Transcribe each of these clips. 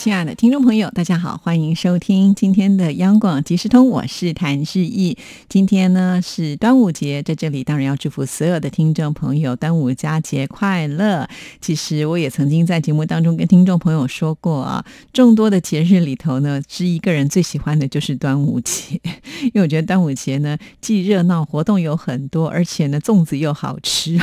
亲爱的听众朋友，大家好，欢迎收听今天的央广即时通，我是谭志毅。今天呢是端午节，在这里当然要祝福所有的听众朋友端午佳节快乐。其实我也曾经在节目当中跟听众朋友说过啊，众多的节日里头呢，志毅个人最喜欢的就是端午节，因为我觉得端午节呢既热闹，活动有很多，而且呢粽子又好吃，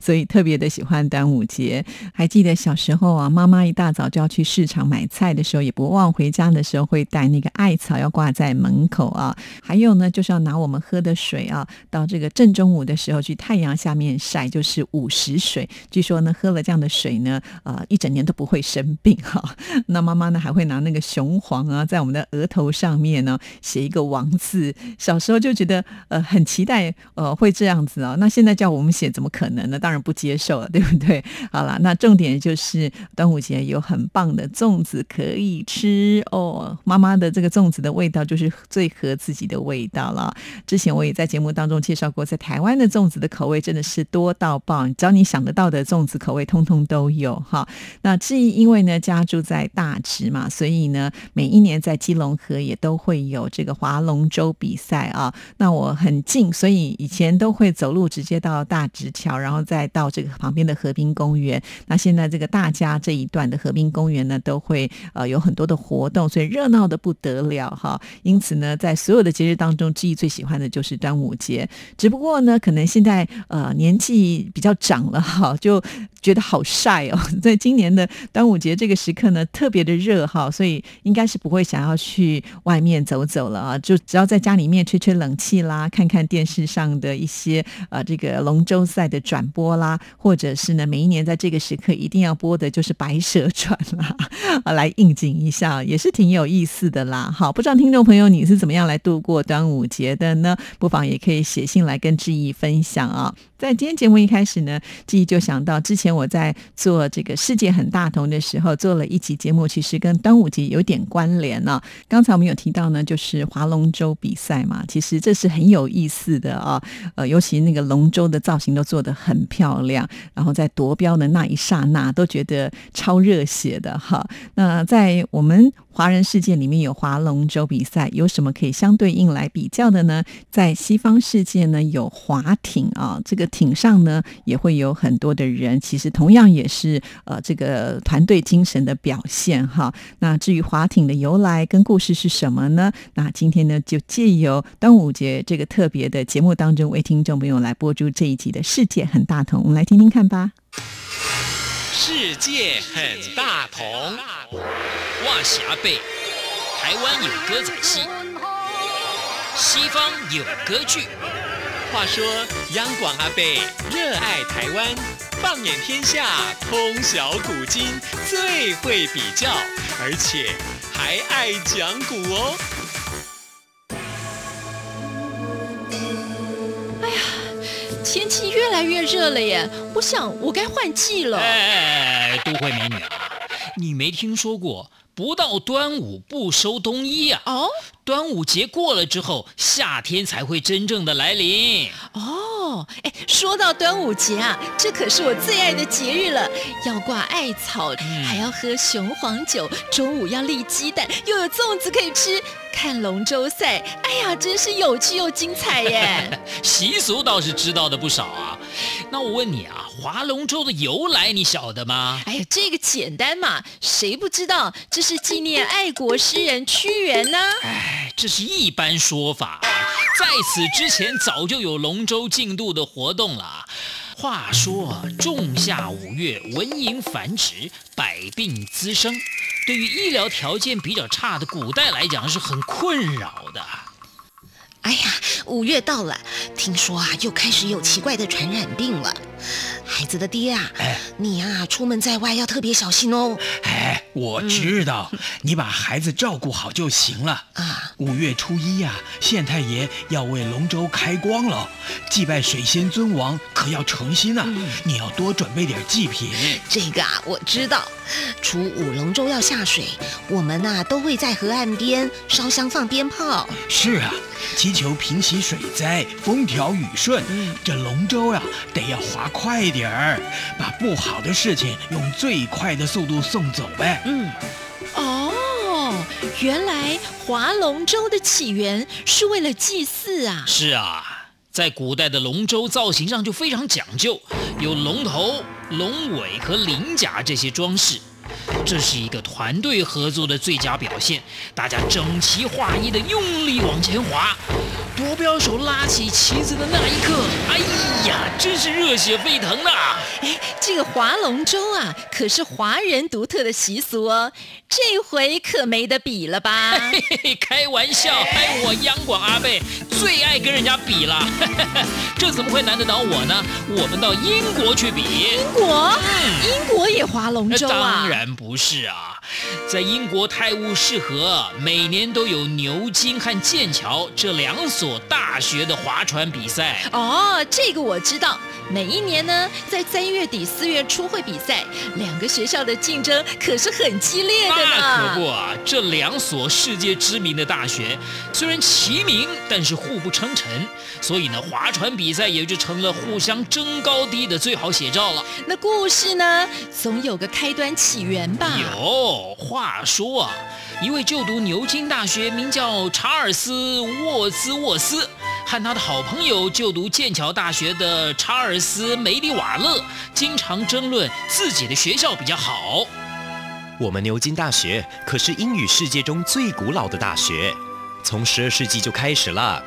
所以特别的喜欢端午节。还记得小时候啊，妈妈一大早就要去市场买。买菜的时候也不忘回家的时候会带那个艾草要挂在门口啊，还有呢就是要拿我们喝的水啊，到这个正中午的时候去太阳下面晒，就是午时水。据说呢喝了这样的水呢，呃一整年都不会生病哈。那妈妈呢还会拿那个雄黄啊，在我们的额头上面呢写一个王字。小时候就觉得呃很期待呃会这样子啊，那现在叫我们写怎么可能呢？当然不接受了，对不对？好了，那重点就是端午节有很棒的粽。子可以吃哦，妈妈的这个粽子的味道就是最合自己的味道了。之前我也在节目当中介绍过，在台湾的粽子的口味真的是多到爆，只要你想得到的粽子口味，通通都有哈。那至于因为呢家住在大直嘛，所以呢每一年在基隆河也都会有这个划龙舟比赛啊。那我很近，所以以前都会走路直接到大直桥，然后再到这个旁边的河滨公园。那现在这个大家这一段的河滨公园呢，都会。会呃有很多的活动，所以热闹的不得了哈。因此呢，在所有的节日当中，记忆最喜欢的就是端午节。只不过呢，可能现在呃年纪比较长了哈，就觉得好晒哦。在今年的端午节这个时刻呢，特别的热哈，所以应该是不会想要去外面走走了啊。就只要在家里面吹吹冷气啦，看看电视上的一些呃这个龙舟赛的转播啦，或者是呢每一年在这个时刻一定要播的就是《白蛇传》啦。啊，来应景一下，也是挺有意思的啦。好，不知道听众朋友你是怎么样来度过端午节的呢？不妨也可以写信来跟志毅分享啊。在今天节目一开始呢，志毅就想到之前我在做这个世界很大同的时候，做了一集节目，其实跟端午节有点关联呢。刚才我们有提到呢，就是划龙舟比赛嘛，其实这是很有意思的啊。呃，尤其那个龙舟的造型都做得很漂亮，然后在夺标的那一刹那，都觉得超热血的哈。那在我们华人世界里面有划龙舟比赛，有什么可以相对应来比较的呢？在西方世界呢，有划艇啊，这个艇上呢也会有很多的人，其实同样也是呃这个团队精神的表现哈。那至于划艇的由来跟故事是什么呢？那今天呢就借由端午节这个特别的节目当中，为听众朋友来播出这一集的世界很大同，我们来听听看吧。世界很大同，话匣北，台湾有歌仔戏，西方有歌剧。话说央广阿贝热爱台湾，放眼天下，通晓古今，最会比较，而且还爱讲古哦。天气越来越热了耶，我想我该换季了。哎，都会美女啊，你没听说过不到端午不收冬衣啊？哦，端午节过了之后，夏天才会真正的来临。哦，哎，说到端午节啊，这可是我最爱的节日了，要挂艾草，还要喝雄黄酒，中午要立鸡蛋，又有粽子可以吃。看龙舟赛，哎呀，真是有趣又精彩耶！习俗倒是知道的不少啊。那我问你啊，划龙舟的由来你晓得吗？哎呀，这个简单嘛，谁不知道？这是纪念爱国诗人屈原呢。哎，这是一般说法，在此之前早就有龙舟竞渡的活动了。话说，仲夏五月，蚊蝇繁殖，百病滋生。对于医疗条件比较差的古代来讲是很困扰的。哎呀，五月到了，听说啊又开始有奇怪的传染病了。孩子的爹啊，哎你啊出门在外要特别小心哦。哎，我知道，你把孩子照顾好就行了。啊，五月初一呀、县太爷要为龙舟开光了，祭拜水仙尊王，可要诚心啊！你要多准备点祭品。这个啊我知道。初五龙舟要下水，我们呐、都会在河岸边烧香放鞭炮。是啊，祈求平息水灾，风调雨顺。这龙舟啊、得要划快点儿，把不好的事情用最快的速度送走呗。嗯，哦，原来划龙舟的起源是为了祭祀啊！是啊，在古代的龙舟造型上就非常讲究，有龙头、龙尾和鳞甲这些装饰。这是一个团队合作的最佳表现，大家整齐划一的用力往前划。夺标手拉起旗子的那一刻，哎呀，真是热血沸腾呐！哎，这个划龙舟啊，可是华人独特的习俗哦，这回可没得比了吧？嘿嘿嘿，开玩笑，哎，我央广阿贝最爱跟人家比了，这怎么会难得倒我呢？我们到英国去比。英国，嗯英国也划龙舟啊？当然不是啊，在英国泰晤士河，每年都有牛津和剑桥这两所大学的划船比赛。哦，这个我知道。每一年呢，在三月底四月初会比赛，两个学校的竞争可是很激烈的呢。那可不啊！这两所世界知名的大学虽然齐名，但是互不称臣，所以呢，划船比赛也就成了互相争高低的最好写照了。那故事呢，总有个开端起源吧？有话说啊，一位就读牛津大学，名叫查尔斯·沃兹沃斯，和他的好朋友就读剑桥大学的查尔斯·梅里瓦勒，经常争论自己的学校比较好。我们牛津大学可是英语世界中最古老的大学，从十二世纪就开始了。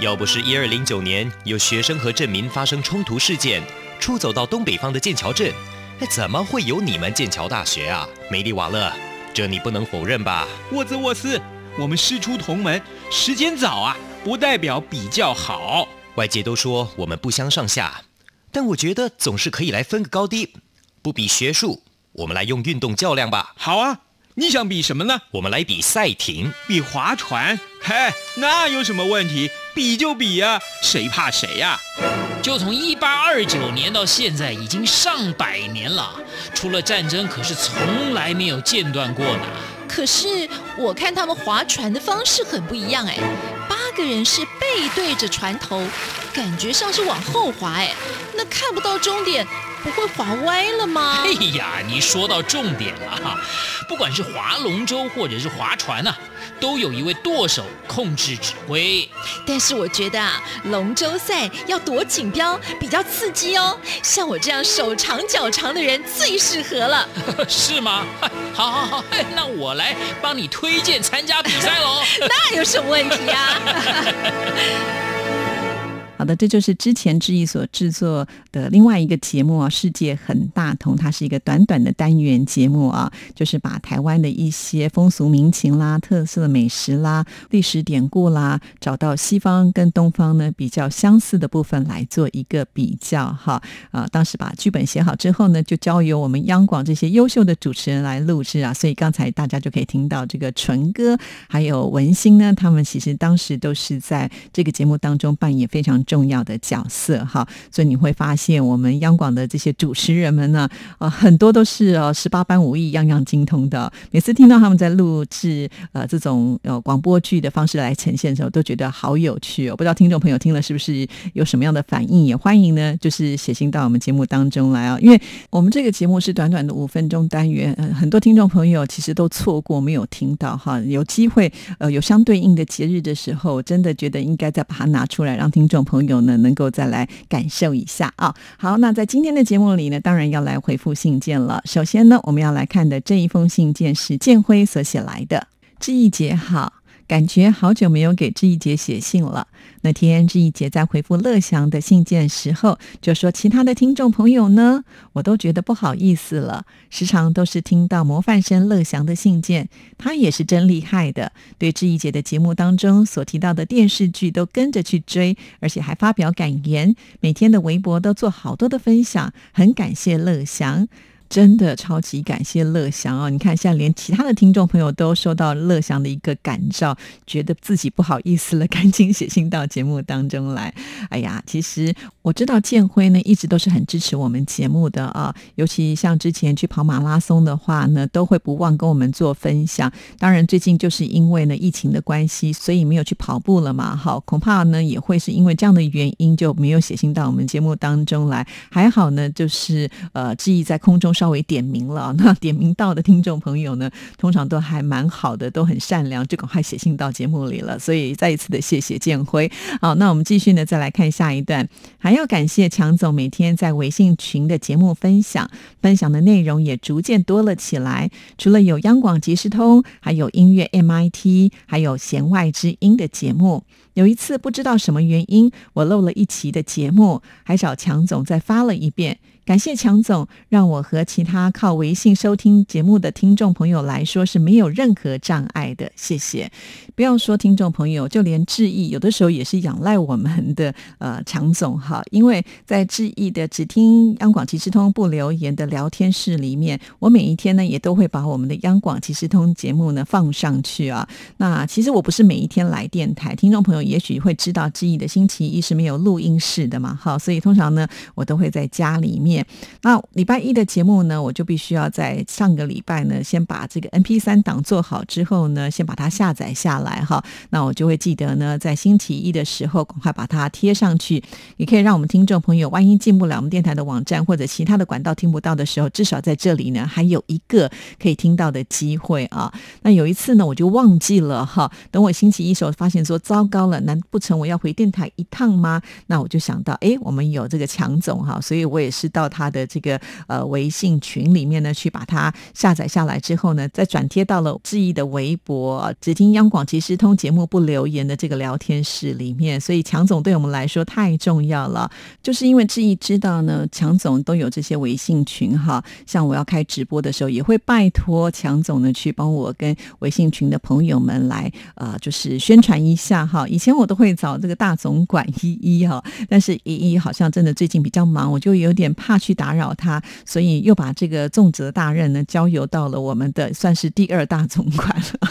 要不是一二零九年有学生和镇民发生冲突事件，出走到东北方的剑桥镇，那，怎么会有你们剑桥大学啊？梅里瓦勒，这你不能否认吧？沃兹沃斯，我们师出同门，时间早啊，不代表比较好。外界都说我们不相上下，但我觉得总是可以来分个高低，不比学术，我们来用运动较量吧。好啊，你想比什么呢？我们来比赛艇，比划船？嘿，那有什么问题？比就比呀、谁怕谁呀、就从一八二九年到现在，已经上百年了，除了战争，可是从来没有间断过呢。可是我看他们划船的方式很不一样哎，八个人是背对着船头，感觉像是往后划哎，那看不到终点，不会划歪了吗？哎呀，你说到重点了哈！不管是划龙舟或者是划船呐、都有一位舵手控制指挥。但是我觉得啊，龙舟赛要夺锦标比较刺激哦，像我这样手长脚长的人最适合了。是吗？好好好，那我来帮你推荐参加比赛喽。那有什么问题啊？好的，这就是之前志毅所制作的另外一个节目啊，《世界很大同》，它是一个短短的单元节目啊，就是把台湾的一些风俗民情啦、特色美食啦、历史典故啦，找到西方跟东方呢比较相似的部分来做一个比较哈。啊，当时把剧本写好之后呢，就交由我们央广这些优秀的主持人来录制啊，所以刚才大家就可以听到这个纯哥还有文心呢，他们其实当时都是在这个节目当中扮演非常重要的角色哈，所以你会发现我们央广的这些主持人们呢，呃，很多都是呃十八般武艺，样样精通的。每次听到他们在录制呃这种呃广播剧的方式来呈现的时候，都觉得好有趣哦。不知道听众朋友听了是不是有什么样的反应？也欢迎呢，就是写信到我们节目当中来啊，因为我们这个节目是短短的五分钟单元，呃，很多听众朋友其实都错过没有听到哈，有机会呃有相对应的节日的时候，真的觉得应该再把它拿出来，让听众朋朋友呢能够再来感受一下啊。好，那在今天的节目里呢，当然要来回复信件了。首先呢，我们要来看的这一封信件是建辉所写来的，志毅姐好。感觉好久没有给志毅姐写信了。那天志毅姐在回复乐祥的信件时候，就说其他的听众朋友呢，我都觉得不好意思了。时常都是听到模范生乐祥的信件，他也是真厉害的，对志毅姐的节目当中所提到的电视剧都跟着去追，而且还发表感言，每天的微博都做好多的分享，很感谢乐祥。真的超级感谢乐祥哦！你看，现在连其他的听众朋友都收到乐祥的一个感召，觉得自己不好意思了，赶紧写信到节目当中来。哎呀，其实我知道建辉呢一直都是很支持我们节目的啊，尤其像之前去跑马拉松的话呢，都会不忘跟我们做分享。当然，最近就是因为呢疫情的关系，所以没有去跑步了嘛。好，恐怕呢也会是因为这样的原因，就没有写信到我们节目当中来。还好呢，就是呃，志毅在空中。稍微点名了，那点名到的听众朋友呢，通常都还蛮好的，都很善良，就赶快写信到节目里了。所以再一次的谢谢建辉。好，那我们继续呢，再来看下一段，还要感谢强总每天在微信群的节目分享，分享的内容也逐渐多了起来。除了有央广即时通，还有音乐 MIT，还有弦外之音的节目。有一次不知道什么原因，我漏了一期的节目，还找强总再发了一遍。感谢强总，让我和其他靠微信收听节目的听众朋友来说是没有任何障碍的。谢谢。不要说听众朋友，就连志毅有的时候也是仰赖我们的呃强总哈，因为在志毅的只听央广即时通不留言的聊天室里面，我每一天呢也都会把我们的央广即时通节目呢放上去啊。那其实我不是每一天来电台，听众朋友也许会知道志毅的星期一是没有录音室的嘛，好，所以通常呢我都会在家里面。那礼拜一的节目呢，我就必须要在上个礼拜呢，先把这个 N P 三档做好之后呢，先把它下载下来哈。那我就会记得呢，在星期一的时候，赶快把它贴上去。也可以让我们听众朋友，万一进不了我们电台的网站或者其他的管道听不到的时候，至少在这里呢，还有一个可以听到的机会啊。那有一次呢，我就忘记了哈。等我星期一时候发现说，糟糕了，难不成我要回电台一趟吗？那我就想到，哎，我们有这个强总哈，所以我也是到。他的这个呃微信群里面呢，去把它下载下来之后呢，再转贴到了志毅的微博，只听央广即时通节目不留言的这个聊天室里面。所以强总对我们来说太重要了，就是因为志毅知道呢，强总都有这些微信群哈。像我要开直播的时候，也会拜托强总呢去帮我跟微信群的朋友们来呃，就是宣传一下哈。以前我都会找这个大总管依依哈，但是依依好像真的最近比较忙，我就有点怕。去打扰他，所以又把这个重责大任呢交由到了我们的算是第二大总管了，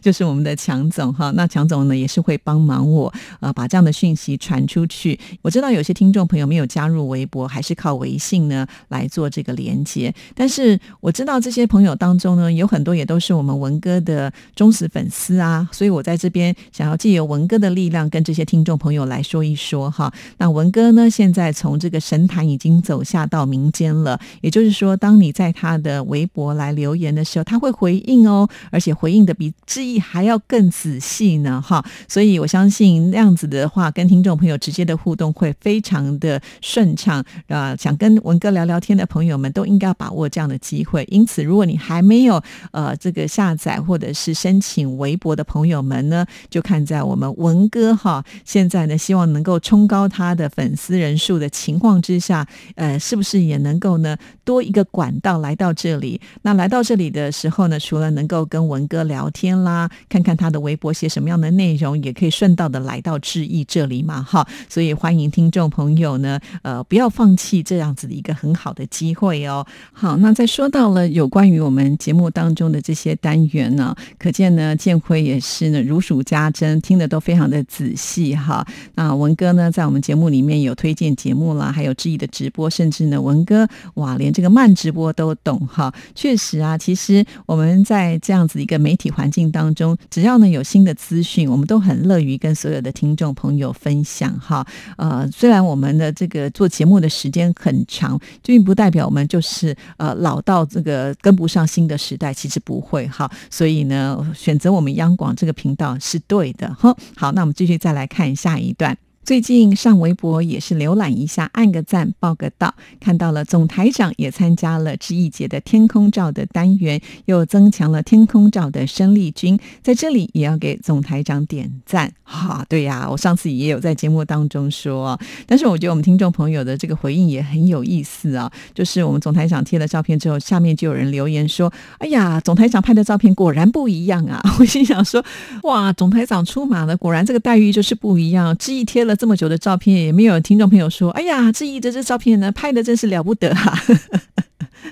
就是我们的强总哈。那强总呢也是会帮忙我呃把这样的讯息传出去。我知道有些听众朋友没有加入微博，还是靠微信呢来做这个连接。但是我知道这些朋友当中呢，有很多也都是我们文哥的忠实粉丝啊，所以我在这边想要借由文哥的力量，跟这些听众朋友来说一说哈。那文哥呢现在从这个神坛已经走下。到民间了，也就是说，当你在他的微博来留言的时候，他会回应哦，而且回应的比志毅还要更仔细呢，哈。所以我相信那样子的话，跟听众朋友直接的互动会非常的顺畅啊。想跟文哥聊聊天的朋友们都应该要把握这样的机会。因此，如果你还没有呃这个下载或者是申请微博的朋友们呢，就看在我们文哥哈现在呢希望能够冲高他的粉丝人数的情况之下，呃。是不是也能够呢多一个管道来到这里？那来到这里的时候呢，除了能够跟文哥聊天啦，看看他的微博写什么样的内容，也可以顺道的来到志意这里嘛，哈。所以欢迎听众朋友呢，呃，不要放弃这样子的一个很好的机会哦。好，那再说到了有关于我们节目当中的这些单元呢，可见呢建辉也是呢如数家珍，听的都非常的仔细哈。那文哥呢，在我们节目里面有推荐节目啦，还有志意的直播，甚甚至。呢，文哥哇，连这个慢直播都懂哈。确实啊，其实我们在这样子一个媒体环境当中，只要呢有新的资讯，我们都很乐于跟所有的听众朋友分享哈。呃，虽然我们的这个做节目的时间很长，并不代表我们就是呃老到这个跟不上新的时代，其实不会哈。所以呢，选择我们央广这个频道是对的哈。好，那我们继续再来看下一段。最近上微博也是浏览一下，按个赞，报个到，看到了总台长也参加了知易节的天空照的单元，又增强了天空照的生力军，在这里也要给总台长点赞。哈，对呀，我上次也有在节目当中说，但是我觉得我们听众朋友的这个回应也很有意思啊，就是我们总台长贴了照片之后，下面就有人留言说：“哎呀，总台长拍的照片果然不一样啊！” 我心想说：“哇，总台长出马了，果然这个待遇就是不一样。”知易贴了。这么久的照片，也没有听众朋友说：“哎呀，志毅的这照片呢，拍的真是了不得哈！”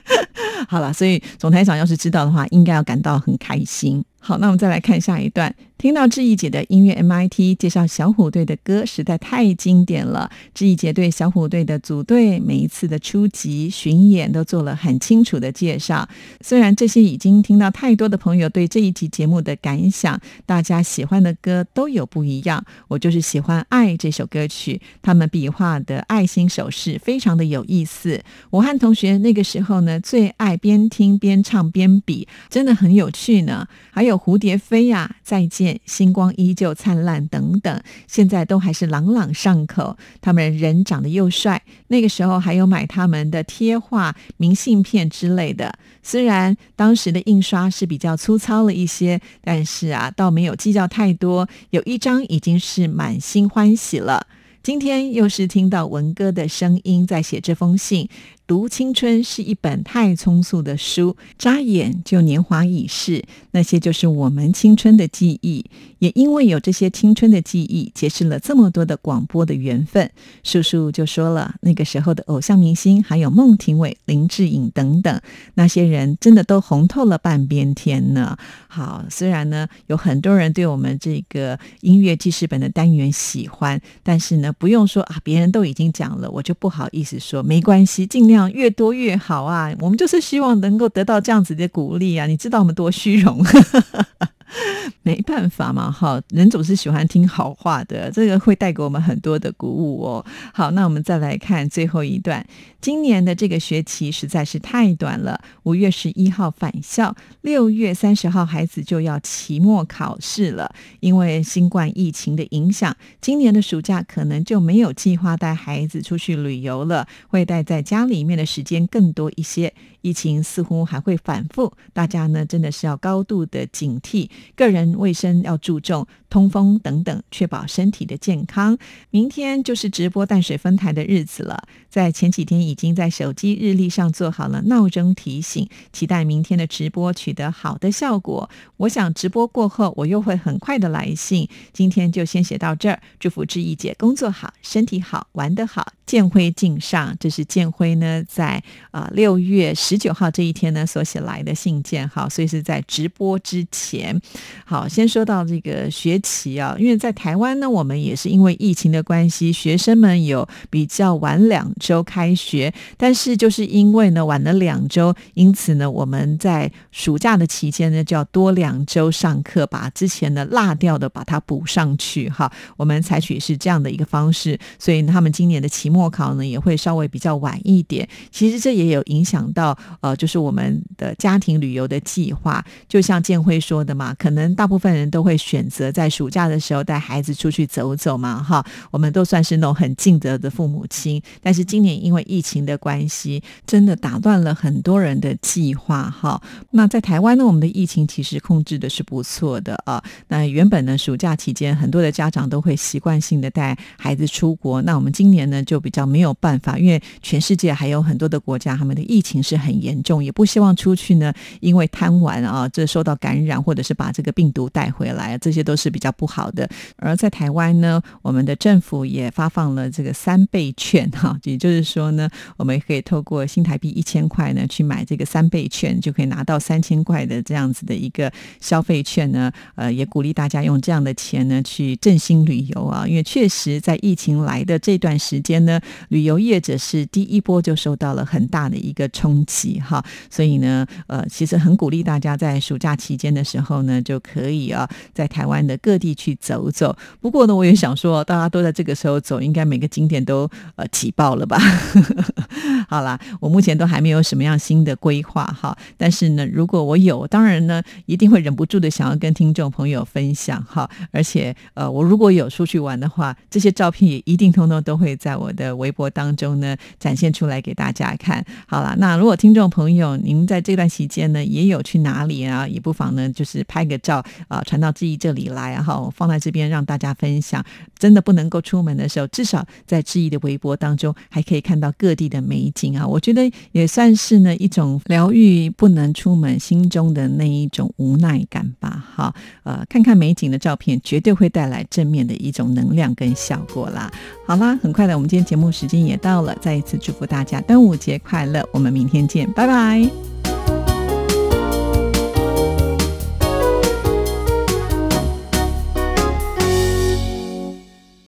好了，所以总台长要是知道的话，应该要感到很开心。好，那我们再来看下一段。听到志毅姐的音乐 MIT 介绍小虎队的歌，实在太经典了。志毅姐对小虎队的组队、每一次的出集、巡演都做了很清楚的介绍。虽然这些已经听到太多的朋友对这一集节目的感想，大家喜欢的歌都有不一样。我就是喜欢《爱》这首歌曲，他们笔画的爱心手势非常的有意思。我和同学那个时候呢，最爱边听边唱边比，真的很有趣呢。还有。蝴蝶飞呀，再见，星光依旧灿烂等等，现在都还是朗朗上口。他们人长得又帅，那个时候还有买他们的贴画、明信片之类的。虽然当时的印刷是比较粗糙了一些，但是啊，倒没有计较太多。有一张已经是满心欢喜了。今天又是听到文哥的声音在写这封信。读青春是一本太匆促的书，眨眼就年华已逝。那些就是我们青春的记忆，也因为有这些青春的记忆，结识了这么多的广播的缘分。叔叔就说了，那个时候的偶像明星，还有孟庭苇、林志颖等等，那些人真的都红透了半边天呢。好，虽然呢有很多人对我们这个音乐记事本的单元喜欢，但是呢不用说啊，别人都已经讲了，我就不好意思说，没关系，尽量。越多越好啊！我们就是希望能够得到这样子的鼓励啊！你知道我们多虚荣。没办法嘛，哈，人总是喜欢听好话的，这个会带给我们很多的鼓舞哦。好，那我们再来看最后一段。今年的这个学期实在是太短了，五月十一号返校，六月三十号孩子就要期末考试了。因为新冠疫情的影响，今年的暑假可能就没有计划带孩子出去旅游了，会待在家里面的时间更多一些。疫情似乎还会反复，大家呢真的是要高度的警惕，个人卫生要注重，通风等等，确保身体的健康。明天就是直播淡水分台的日子了，在前几天已经在手机日历上做好了闹钟提醒，期待明天的直播取得好的效果。我想直播过后，我又会很快的来信。今天就先写到这儿，祝福志毅姐工作好，身体好，玩得好。建辉敬上，这是建辉呢在啊六月十。十九号这一天呢，所写来的信件，哈，所以是在直播之前。好，先说到这个学期啊，因为在台湾呢，我们也是因为疫情的关系，学生们有比较晚两周开学，但是就是因为呢晚了两周，因此呢我们在暑假的期间呢就要多两周上课，把之前的落掉的把它补上去。哈，我们采取是这样的一个方式，所以他们今年的期末考呢也会稍微比较晚一点。其实这也有影响到。呃，就是我们的家庭旅游的计划，就像建辉说的嘛，可能大部分人都会选择在暑假的时候带孩子出去走走嘛，哈，我们都算是那种很尽责的父母亲。但是今年因为疫情的关系，真的打断了很多人的计划，哈。那在台湾呢，我们的疫情其实控制的是不错的啊。那原本呢，暑假期间很多的家长都会习惯性的带孩子出国，那我们今年呢就比较没有办法，因为全世界还有很多的国家，他们的疫情是很。严重也不希望出去呢，因为贪玩啊，这受到感染或者是把这个病毒带回来，这些都是比较不好的。而在台湾呢，我们的政府也发放了这个三倍券哈，也就是说呢，我们可以透过新台币一千块呢去买这个三倍券，就可以拿到三千块的这样子的一个消费券呢。呃，也鼓励大家用这样的钱呢去振兴旅游啊，因为确实在疫情来的这段时间呢，旅游业者是第一波就受到了很大的一个冲击。哈，所以呢，呃，其实很鼓励大家在暑假期间的时候呢，就可以啊，在台湾的各地去走走。不过呢，我也想说，大家都在这个时候走，应该每个景点都呃挤爆了吧？好啦，我目前都还没有什么样新的规划哈。但是呢，如果我有，当然呢，一定会忍不住的想要跟听众朋友分享哈。而且呃，我如果有出去玩的话，这些照片也一定通通都会在我的微博当中呢展现出来给大家看。好了，那如果听众朋友您在这段期间呢也有去哪里啊，也不妨呢就是拍个照啊传到志毅这里来哈，放在这边让大家分享。真的不能够出门的时候，至少在志毅的微博当中还可以看到各地的美景啊，我觉得也算是呢一种疗愈不能出门心中的那一种无奈感吧。哈，呃，看看美景的照片，绝对会带来正面的一种能量跟效果啦。好啦，很快的，我们今天节目时间也到了，再一次祝福大家端午节快乐，我们明天见见，拜拜。